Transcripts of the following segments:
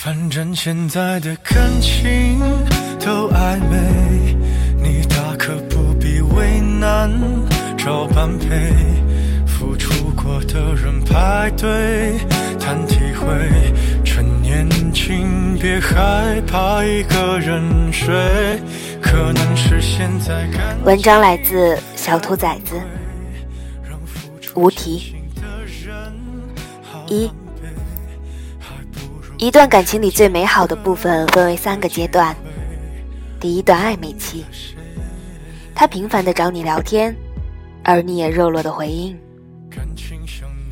反正现在的感情都暧昧，你大可不必为难，找般配。付出过的人排队谈体会，趁年轻别害怕一个人睡。可能是现在感文章来自小兔崽子，无题。一，一段感情里最美好的部分分为三个阶段。第一段暧昧期，他频繁的找你聊天，而你也热络的回应。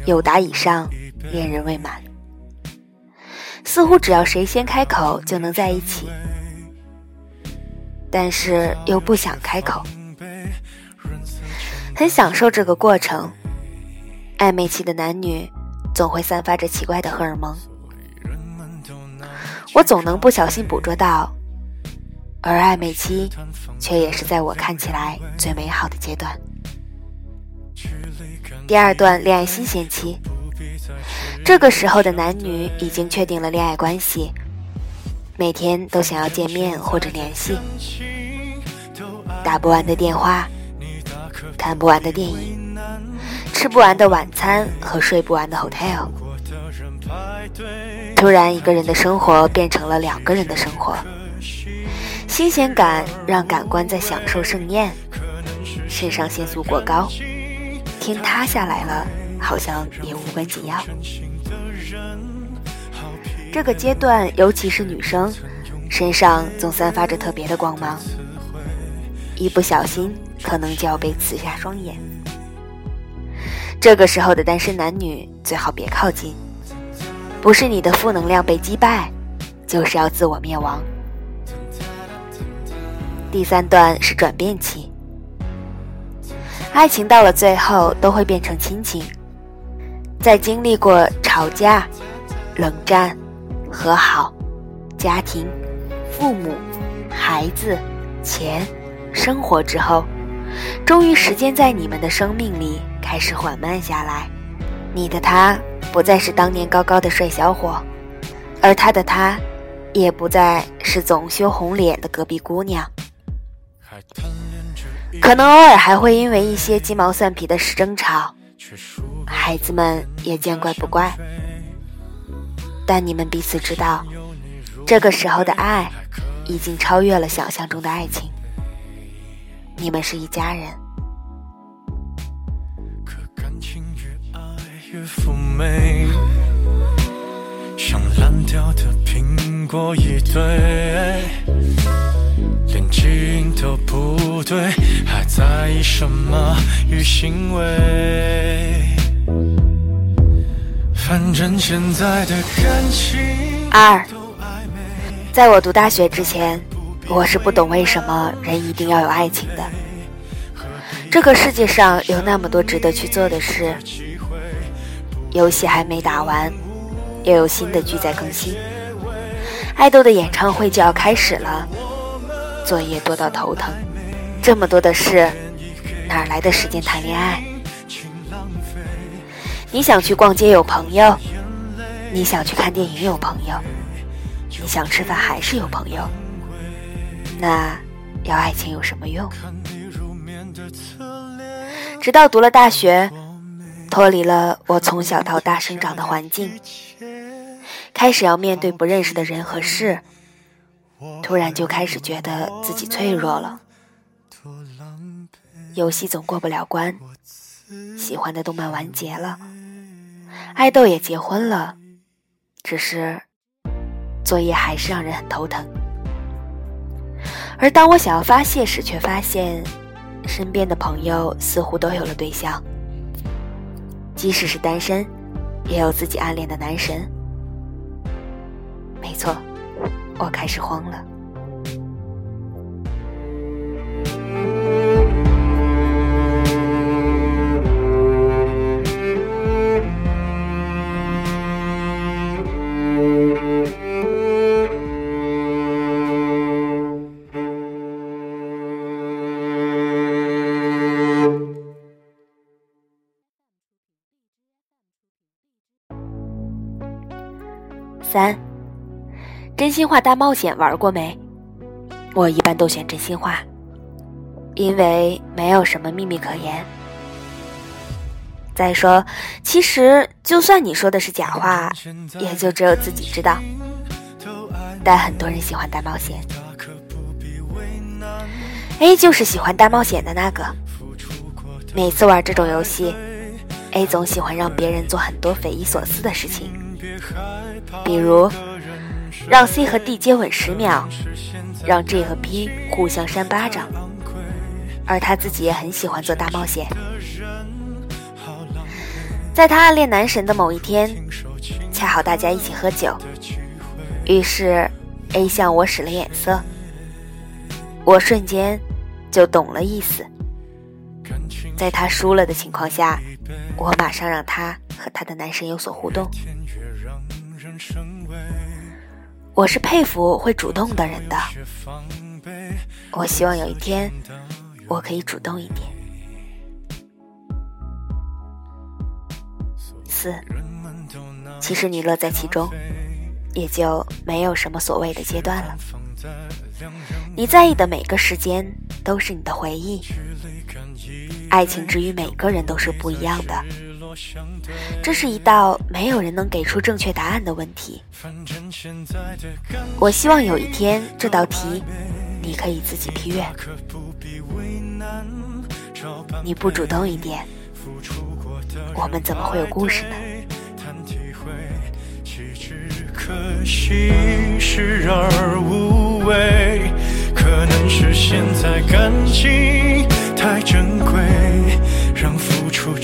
有答以上，恋人未满，似乎只要谁先开口就能在一起，但是又不想开口，很享受这个过程。暧昧期的男女总会散发着奇怪的荷尔蒙，我总能不小心捕捉到，而暧昧期却也是在我看起来最美好的阶段。第二段恋爱新鲜期，这个时候的男女已经确定了恋爱关系，每天都想要见面或者联系，打不完的电话，看不完的电影，吃不完的晚餐和睡不完的 hotel。突然，一个人的生活变成了两个人的生活，新鲜感让感官在享受盛宴，肾上腺素过高。天塌下来了，好像也无关紧要。这个阶段，尤其是女生，身上总散发着特别的光芒，一不小心可能就要被刺瞎双眼。这个时候的单身男女最好别靠近，不是你的负能量被击败，就是要自我灭亡。第三段是转变期。爱情到了最后都会变成亲情，在经历过吵架、冷战、和好、家庭、父母、孩子、钱、生活之后，终于时间在你们的生命里开始缓慢下来。你的他不再是当年高高的帅小伙，而他的他，也不再是总羞红脸的隔壁姑娘。可能偶尔还会因为一些鸡毛蒜皮的事争吵，孩子们也见怪不怪。但你们彼此知道，这个时候的爱已经超越了想象中的爱情。你们是一家人。像烂掉的苹果一堆。连基因都不对，还在意什么与行为？反正现在的感情。二，在我读大学之前，我是不懂为什么人一定要有爱情的。这个世界上有那么多值得去做的事，游戏还没打完，又有新的剧在更新，爱豆的演唱会就要开始了。作业多到头疼，这么多的事，哪来的时间谈恋爱？你想去逛街有朋友，你想去看电影有朋友，你想吃饭还是有朋友，那要爱情有什么用？直到读了大学，脱离了我从小到大生长的环境，开始要面对不认识的人和事。突然就开始觉得自己脆弱了，游戏总过不了关，喜欢的动漫完结了，爱豆也结婚了，只是作业还是让人很头疼。而当我想要发泄时，却发现身边的朋友似乎都有了对象，即使是单身，也有自己暗恋的男神。没错。我开始慌了。三。真心话大冒险玩过没？我一般都选真心话，因为没有什么秘密可言。再说，其实就算你说的是假话，也就只有自己知道。但很多人喜欢大冒险，A 就是喜欢大冒险的那个。每次玩这种游戏，A 总喜欢让别人做很多匪夷所思的事情，比如让 C 和 D 接吻十秒，让 J 和 B 互相扇巴掌，而他自己也很喜欢做大冒险。在他暗恋男神的某一天，恰好大家一起喝酒，于是 A 向我使了眼色，我瞬间就懂了意思。在他输了的情况下，我马上让他和他的男神有所互动。我是佩服会主动的人的，我希望有一天我可以主动一点。四，其实你乐在其中，也就没有什么所谓的阶段了。你在意的每个时间都是你的回忆。爱情之于每个人都是不一样的，这是一道没有人能给出正确答案的问题。我希望有一天这道题，你可以自己批阅。你不主动一点，我们怎么会有故事呢？可惜视而无味，可能是现在感情太珍贵，让付出。